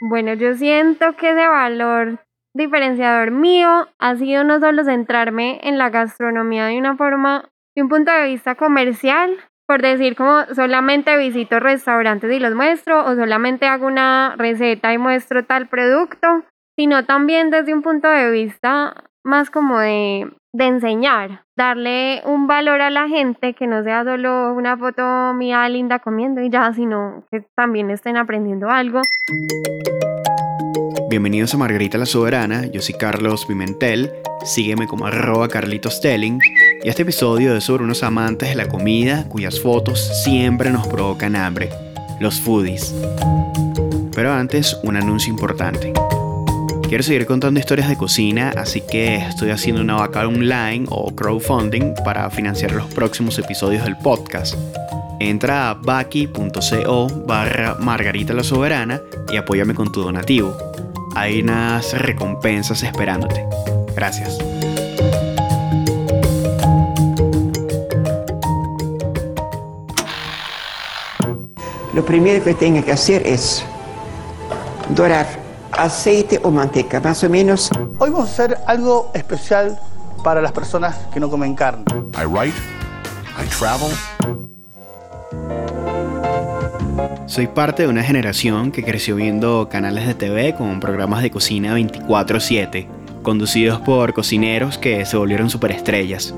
Bueno, yo siento que ese valor diferenciador mío ha sido no solo centrarme en la gastronomía de una forma, de un punto de vista comercial, por decir como solamente visito restaurantes y los muestro o solamente hago una receta y muestro tal producto, sino también desde un punto de vista más como de, de enseñar, darle un valor a la gente que no sea solo una foto mía linda comiendo y ya, sino que también estén aprendiendo algo. Bienvenidos a Margarita la Soberana, yo soy Carlos Pimentel, sígueme como arroba Carlitos Telling y este episodio es sobre unos amantes de la comida cuyas fotos siempre nos provocan hambre, los foodies. Pero antes, un anuncio importante. Quiero seguir contando historias de cocina, así que estoy haciendo una vaca online o crowdfunding para financiar los próximos episodios del podcast. Entra a baki.co barra Margarita la Soberana y apóyame con tu donativo. Hay unas recompensas esperándote. Gracias. Lo primero que tenga que hacer es dorar aceite o manteca, más o menos. Hoy vamos a hacer algo especial para las personas que no comen carne. I write, I travel. Soy parte de una generación que creció viendo canales de TV con programas de cocina 24/7, conducidos por cocineros que se volvieron superestrellas.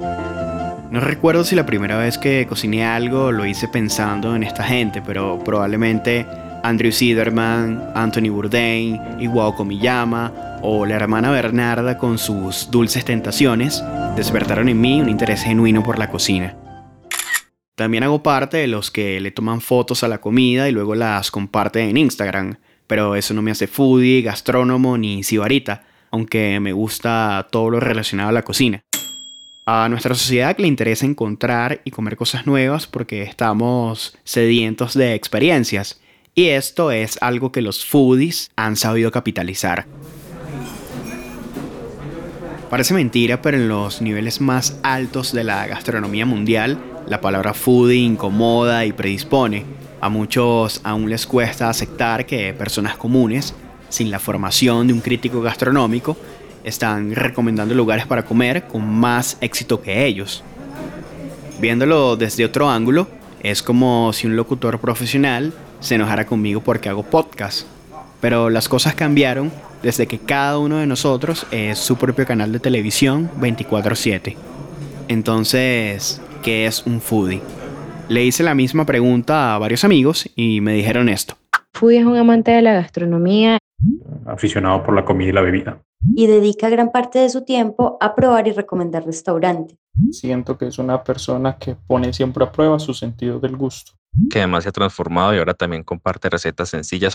No recuerdo si la primera vez que cociné algo lo hice pensando en esta gente, pero probablemente Andrew Siderman, Anthony Bourdain, Iwao Komiyama o la hermana Bernarda con sus dulces tentaciones despertaron en mí un interés genuino por la cocina. También hago parte de los que le toman fotos a la comida y luego las comparten en Instagram, pero eso no me hace foodie, gastrónomo ni sibarita, aunque me gusta todo lo relacionado a la cocina. A nuestra sociedad le interesa encontrar y comer cosas nuevas porque estamos sedientos de experiencias. Y esto es algo que los foodies han sabido capitalizar. Parece mentira, pero en los niveles más altos de la gastronomía mundial, la palabra foodie incomoda y predispone. A muchos aún les cuesta aceptar que personas comunes, sin la formación de un crítico gastronómico, están recomendando lugares para comer con más éxito que ellos. Viéndolo desde otro ángulo, es como si un locutor profesional se enojara conmigo porque hago podcast. Pero las cosas cambiaron desde que cada uno de nosotros es su propio canal de televisión 24/7. Entonces, ¿qué es un foodie? Le hice la misma pregunta a varios amigos y me dijeron esto. Foodie es un amante de la gastronomía. Aficionado por la comida y la bebida. Y dedica gran parte de su tiempo a probar y recomendar restaurantes. Siento que es una persona que pone siempre a prueba su sentido del gusto. Que además se ha transformado y ahora también comparte recetas sencillas.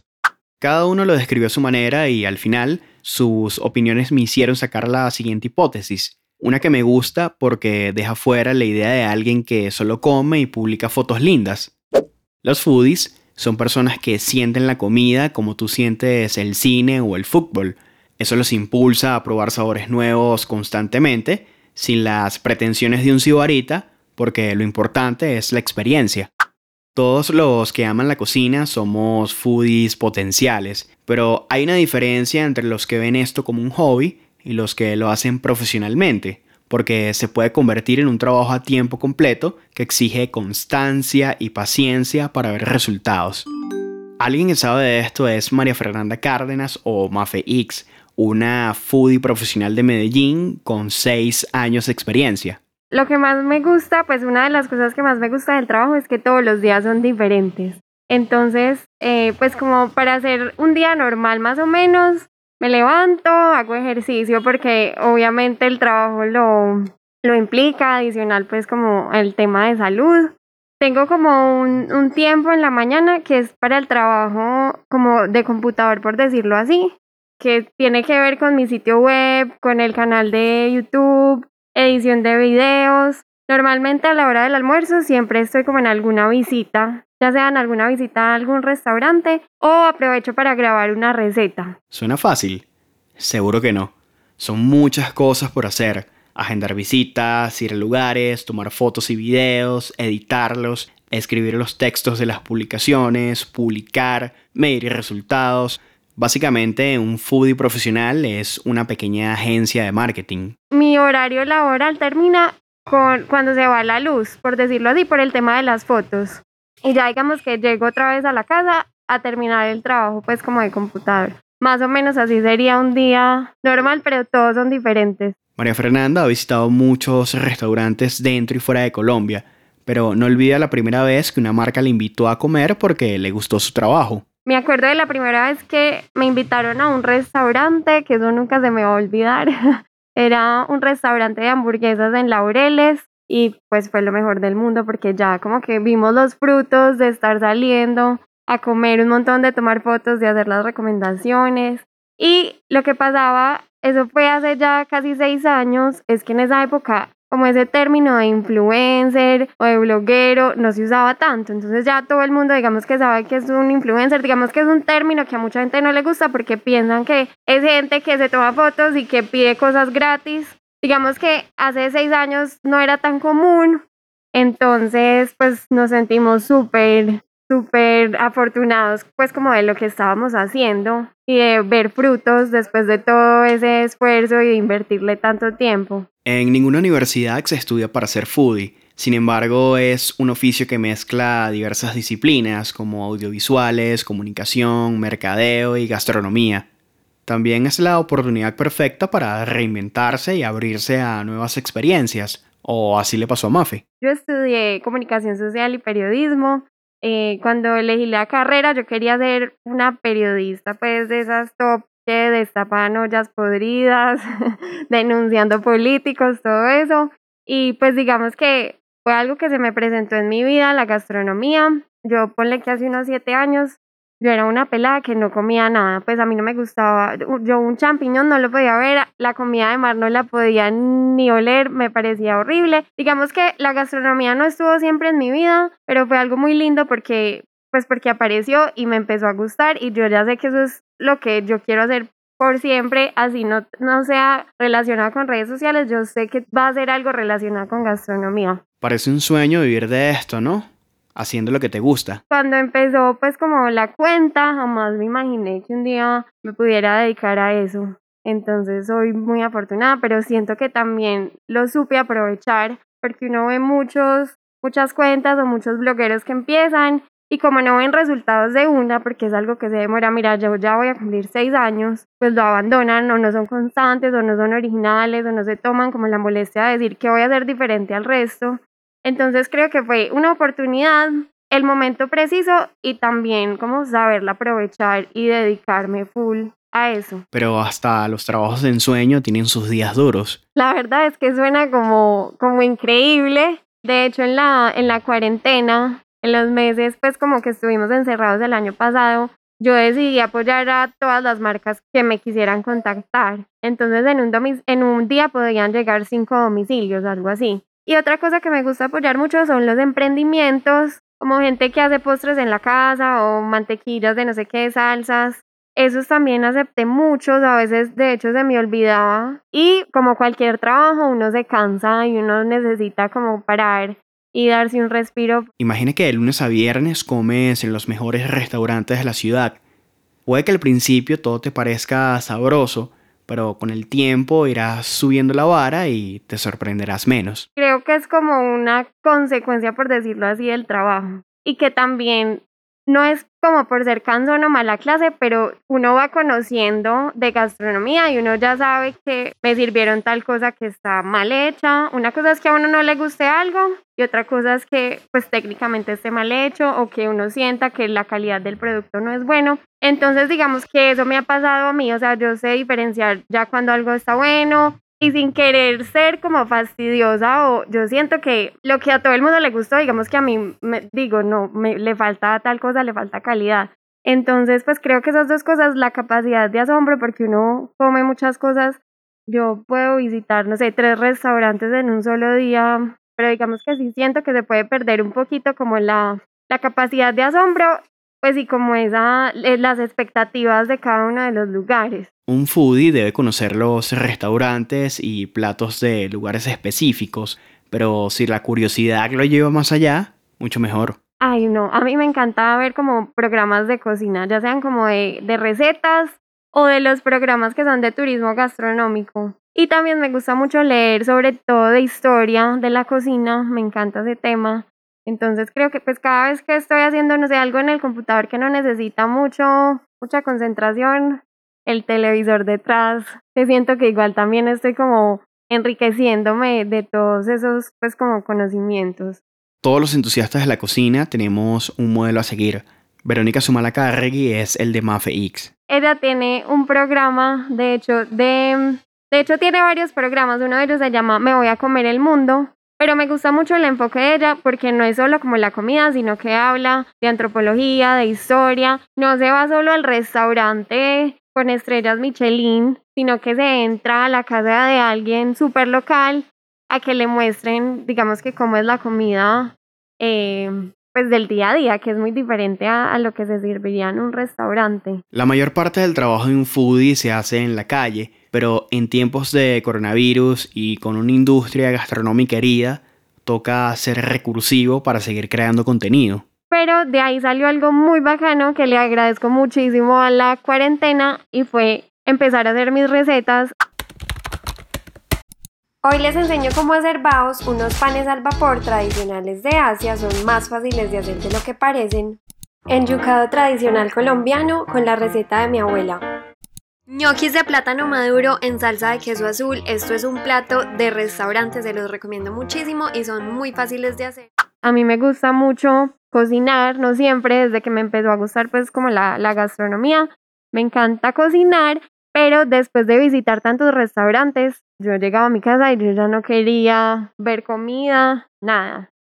Cada uno lo describió a su manera y al final sus opiniones me hicieron sacar la siguiente hipótesis. Una que me gusta porque deja fuera la idea de alguien que solo come y publica fotos lindas. Los foodies son personas que sienten la comida como tú sientes el cine o el fútbol. Eso los impulsa a probar sabores nuevos constantemente, sin las pretensiones de un cibarita, porque lo importante es la experiencia. Todos los que aman la cocina somos foodies potenciales, pero hay una diferencia entre los que ven esto como un hobby y los que lo hacen profesionalmente, porque se puede convertir en un trabajo a tiempo completo que exige constancia y paciencia para ver resultados. Alguien que sabe de esto es María Fernanda Cárdenas o Mafe X, una foodie profesional de Medellín con 6 años de experiencia. Lo que más me gusta, pues una de las cosas que más me gusta del trabajo es que todos los días son diferentes. Entonces, eh, pues como para hacer un día normal más o menos, me levanto, hago ejercicio porque obviamente el trabajo lo, lo implica, adicional pues como el tema de salud. Tengo como un, un tiempo en la mañana que es para el trabajo como de computador, por decirlo así, que tiene que ver con mi sitio web, con el canal de YouTube, edición de videos. Normalmente a la hora del almuerzo siempre estoy como en alguna visita, ya sea en alguna visita a algún restaurante o aprovecho para grabar una receta. ¿Suena fácil? Seguro que no. Son muchas cosas por hacer. Agendar visitas, ir a lugares, tomar fotos y videos, editarlos, escribir los textos de las publicaciones, publicar, medir resultados. Básicamente, un foodie profesional es una pequeña agencia de marketing. Mi horario laboral termina con, cuando se va la luz, por decirlo así, por el tema de las fotos. Y ya digamos que llego otra vez a la casa a terminar el trabajo, pues como de computador. Más o menos así sería un día normal, pero todos son diferentes. María Fernanda ha visitado muchos restaurantes dentro y fuera de Colombia, pero no olvida la primera vez que una marca le invitó a comer porque le gustó su trabajo. Me acuerdo de la primera vez que me invitaron a un restaurante, que eso nunca se me va a olvidar. Era un restaurante de hamburguesas en Laureles y pues fue lo mejor del mundo porque ya como que vimos los frutos de estar saliendo a comer un montón, de tomar fotos, de hacer las recomendaciones. Y lo que pasaba, eso fue hace ya casi seis años, es que en esa época como ese término de influencer o de bloguero no se usaba tanto. Entonces ya todo el mundo digamos que sabe que es un influencer, digamos que es un término que a mucha gente no le gusta porque piensan que es gente que se toma fotos y que pide cosas gratis. Digamos que hace seis años no era tan común. Entonces pues nos sentimos súper súper afortunados pues como de lo que estábamos haciendo y de ver frutos después de todo ese esfuerzo y de invertirle tanto tiempo. En ninguna universidad se estudia para ser foodie, sin embargo es un oficio que mezcla diversas disciplinas como audiovisuales, comunicación, mercadeo y gastronomía. También es la oportunidad perfecta para reinventarse y abrirse a nuevas experiencias, o así le pasó a Mafe. Yo estudié comunicación social y periodismo, eh, cuando elegí la carrera yo quería ser una periodista, pues de esas top que destapan ollas podridas, denunciando políticos, todo eso. Y pues digamos que fue algo que se me presentó en mi vida, la gastronomía. Yo ponle que hace unos siete años yo era una pelada que no comía nada, pues a mí no me gustaba, yo un champiñón no lo podía ver, la comida de mar no la podía ni oler, me parecía horrible. Digamos que la gastronomía no estuvo siempre en mi vida, pero fue algo muy lindo porque pues porque apareció y me empezó a gustar y yo ya sé que eso es lo que yo quiero hacer por siempre, así no, no sea relacionado con redes sociales, yo sé que va a ser algo relacionado con gastronomía. Parece un sueño vivir de esto, ¿no? haciendo lo que te gusta. Cuando empezó pues como la cuenta, jamás me imaginé que un día me pudiera dedicar a eso. Entonces soy muy afortunada, pero siento que también lo supe aprovechar porque uno ve muchos, muchas cuentas o muchos blogueros que empiezan y como no ven resultados de una, porque es algo que se demora, mira, yo ya voy a cumplir seis años, pues lo abandonan o no son constantes o no son originales o no se toman como la molestia de decir que voy a ser diferente al resto. Entonces creo que fue una oportunidad, el momento preciso y también como saberla aprovechar y dedicarme full a eso. Pero hasta los trabajos de ensueño tienen sus días duros. La verdad es que suena como, como increíble. De hecho, en la, en la cuarentena, en los meses pues como que estuvimos encerrados el año pasado, yo decidí apoyar a todas las marcas que me quisieran contactar. Entonces en un, en un día podían llegar cinco domicilios, algo así. Y otra cosa que me gusta apoyar mucho son los emprendimientos, como gente que hace postres en la casa o mantequillas de no sé qué, salsas. Esos también acepté muchos, a veces de hecho se me olvidaba. Y como cualquier trabajo, uno se cansa y uno necesita como parar y darse un respiro. Imagina que de lunes a viernes comes en los mejores restaurantes de la ciudad. Puede que al principio todo te parezca sabroso, pero con el tiempo irás subiendo la vara y te sorprenderás menos. Creo que es como una consecuencia, por decirlo así, del trabajo. Y que también no es como por ser cansón o mala clase, pero uno va conociendo de gastronomía y uno ya sabe que me sirvieron tal cosa que está mal hecha. Una cosa es que a uno no le guste algo y otra cosa es que pues técnicamente esté mal hecho o que uno sienta que la calidad del producto no es bueno. Entonces digamos que eso me ha pasado a mí, o sea, yo sé diferenciar ya cuando algo está bueno, y sin querer ser como fastidiosa o yo siento que lo que a todo el mundo le gustó, digamos que a mí me digo, no, me, le falta tal cosa, le falta calidad. Entonces, pues creo que esas dos cosas, la capacidad de asombro, porque uno come muchas cosas, yo puedo visitar, no sé, tres restaurantes en un solo día, pero digamos que sí siento que se puede perder un poquito como la, la capacidad de asombro pues y como esa, eh, las expectativas de cada uno de los lugares. Un foodie debe conocer los restaurantes y platos de lugares específicos, pero si la curiosidad lo lleva más allá, mucho mejor. Ay, no, a mí me encantaba ver como programas de cocina, ya sean como de, de recetas o de los programas que son de turismo gastronómico. Y también me gusta mucho leer sobre todo de historia de la cocina, me encanta ese tema. Entonces creo que pues cada vez que estoy haciendo, no sé, algo en el computador que no necesita mucho, mucha concentración, el televisor detrás, te siento que igual también estoy como enriqueciéndome de todos esos pues como conocimientos. Todos los entusiastas de la cocina tenemos un modelo a seguir. Verónica Sumalacarregui es el de Mafe X. Ella tiene un programa, de hecho, de, de hecho tiene varios programas. Uno de ellos se llama Me voy a comer el mundo. Pero me gusta mucho el enfoque de ella porque no es solo como la comida, sino que habla de antropología, de historia. No se va solo al restaurante con estrellas Michelin, sino que se entra a la casa de alguien súper local a que le muestren, digamos que cómo es la comida eh, pues del día a día, que es muy diferente a, a, lo que se serviría en un restaurante. La mayor parte del trabajo de un foodie se hace en la calle, pero en tiempos de coronavirus y con una industria gastronómica herida, toca ser recursivo para seguir creando contenido. Pero de ahí salió algo muy bacano que le agradezco muchísimo a la cuarentena y fue empezar a hacer mis recetas. Hoy les enseño cómo hacer baos, unos panes al vapor tradicionales de Asia, son más fáciles de hacer de lo que parecen. Enyucado tradicional colombiano con la receta de mi abuela. Ñoquis de plátano maduro en salsa de queso azul. Esto es un plato de restaurante, se los recomiendo muchísimo y son muy fáciles de hacer. A mí me gusta mucho cocinar, no siempre, desde que me empezó a gustar pues como la, la gastronomía. Me encanta cocinar, pero después de visitar tantos restaurantes, yo llegaba a mi casa y yo ya no quería ver comida, nada.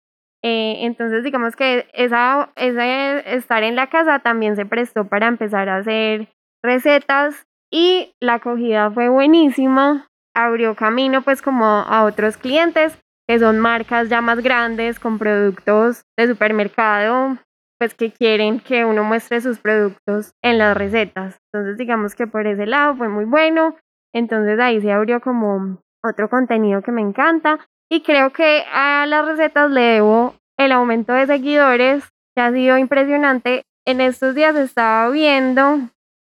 Eh, entonces digamos que esa, ese estar en la casa también se prestó para empezar a hacer recetas y la acogida fue buenísima. Abrió camino pues como a otros clientes que son marcas ya más grandes con productos de supermercado, pues que quieren que uno muestre sus productos en las recetas. Entonces digamos que por ese lado fue muy bueno. Entonces ahí se abrió como otro contenido que me encanta y creo que a las recetas le debo el aumento de seguidores que ha sido impresionante. En estos días estaba viendo,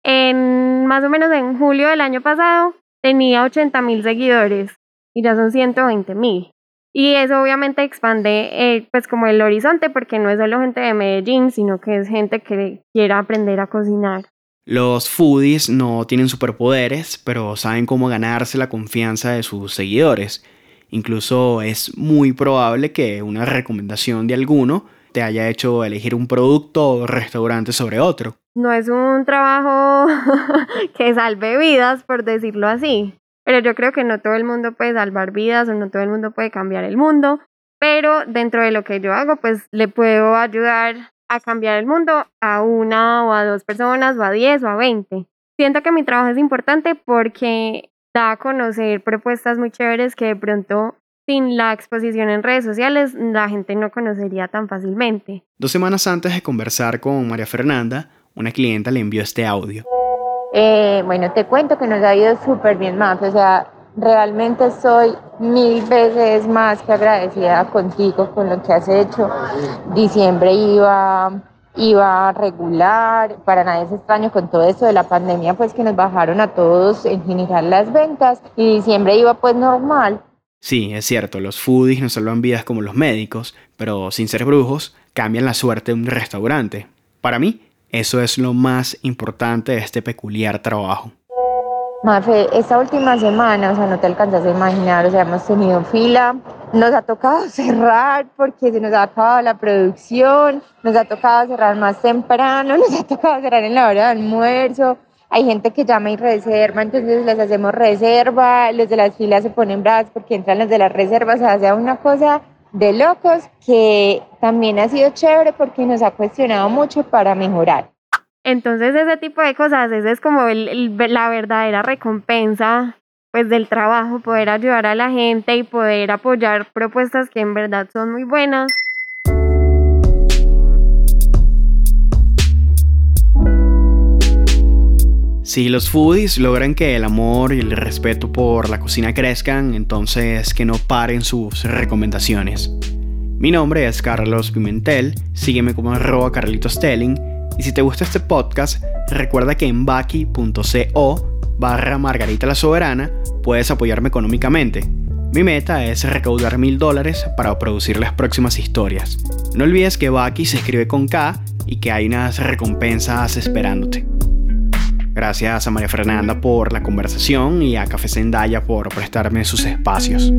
en más o menos en julio del año pasado tenía 80 mil seguidores y ya son 120 mil. Y eso obviamente expande eh, pues como el horizonte porque no es solo gente de Medellín, sino que es gente que quiera aprender a cocinar. Los foodies no tienen superpoderes, pero saben cómo ganarse la confianza de sus seguidores. Incluso es muy probable que una recomendación de alguno te haya hecho elegir un producto o restaurante sobre otro. No es un trabajo que salve vidas, por decirlo así. Pero yo creo que no todo el mundo puede salvar vidas o no todo el mundo puede cambiar el mundo. Pero dentro de lo que yo hago, pues le puedo ayudar a cambiar el mundo a una o a dos personas o a diez o a veinte. Siento que mi trabajo es importante porque da a conocer propuestas muy chéveres que de pronto sin la exposición en redes sociales la gente no conocería tan fácilmente. Dos semanas antes de conversar con María Fernanda, una clienta le envió este audio. Eh, bueno, te cuento que nos ha ido súper bien más, o sea, realmente soy mil veces más que agradecida contigo con lo que has hecho. Diciembre iba iba regular, para nadie es extraño con todo esto de la pandemia, pues que nos bajaron a todos en general las ventas y diciembre iba pues normal. Sí, es cierto, los foodies no salvan vidas como los médicos, pero sin ser brujos, cambian la suerte de un restaurante. Para mí, eso es lo más importante de este peculiar trabajo. Mafe, esta última semana, o sea, no te alcanzas a imaginar, o sea, hemos tenido fila, nos ha tocado cerrar porque se nos ha acabado la producción, nos ha tocado cerrar más temprano, nos ha tocado cerrar en la hora de almuerzo, hay gente que llama y reserva, entonces les hacemos reserva, los de las filas se ponen bravos porque entran los de las reservas, o sea, una cosa de locos que también ha sido chévere porque nos ha cuestionado mucho para mejorar. Entonces ese tipo de cosas, esa es como el, el, la verdadera recompensa pues del trabajo, poder ayudar a la gente y poder apoyar propuestas que en verdad son muy buenas. Si los foodies logran que el amor y el respeto por la cocina crezcan, entonces que no paren sus recomendaciones. Mi nombre es Carlos Pimentel, sígueme como arroba Carlitos Telling, y si te gusta este podcast, recuerda que en baki.co barra Margarita la Soberana puedes apoyarme económicamente. Mi meta es recaudar mil dólares para producir las próximas historias. No olvides que Baki se escribe con K y que hay unas recompensas esperándote. Gracias a María Fernanda por la conversación y a Café Zendaya por prestarme sus espacios.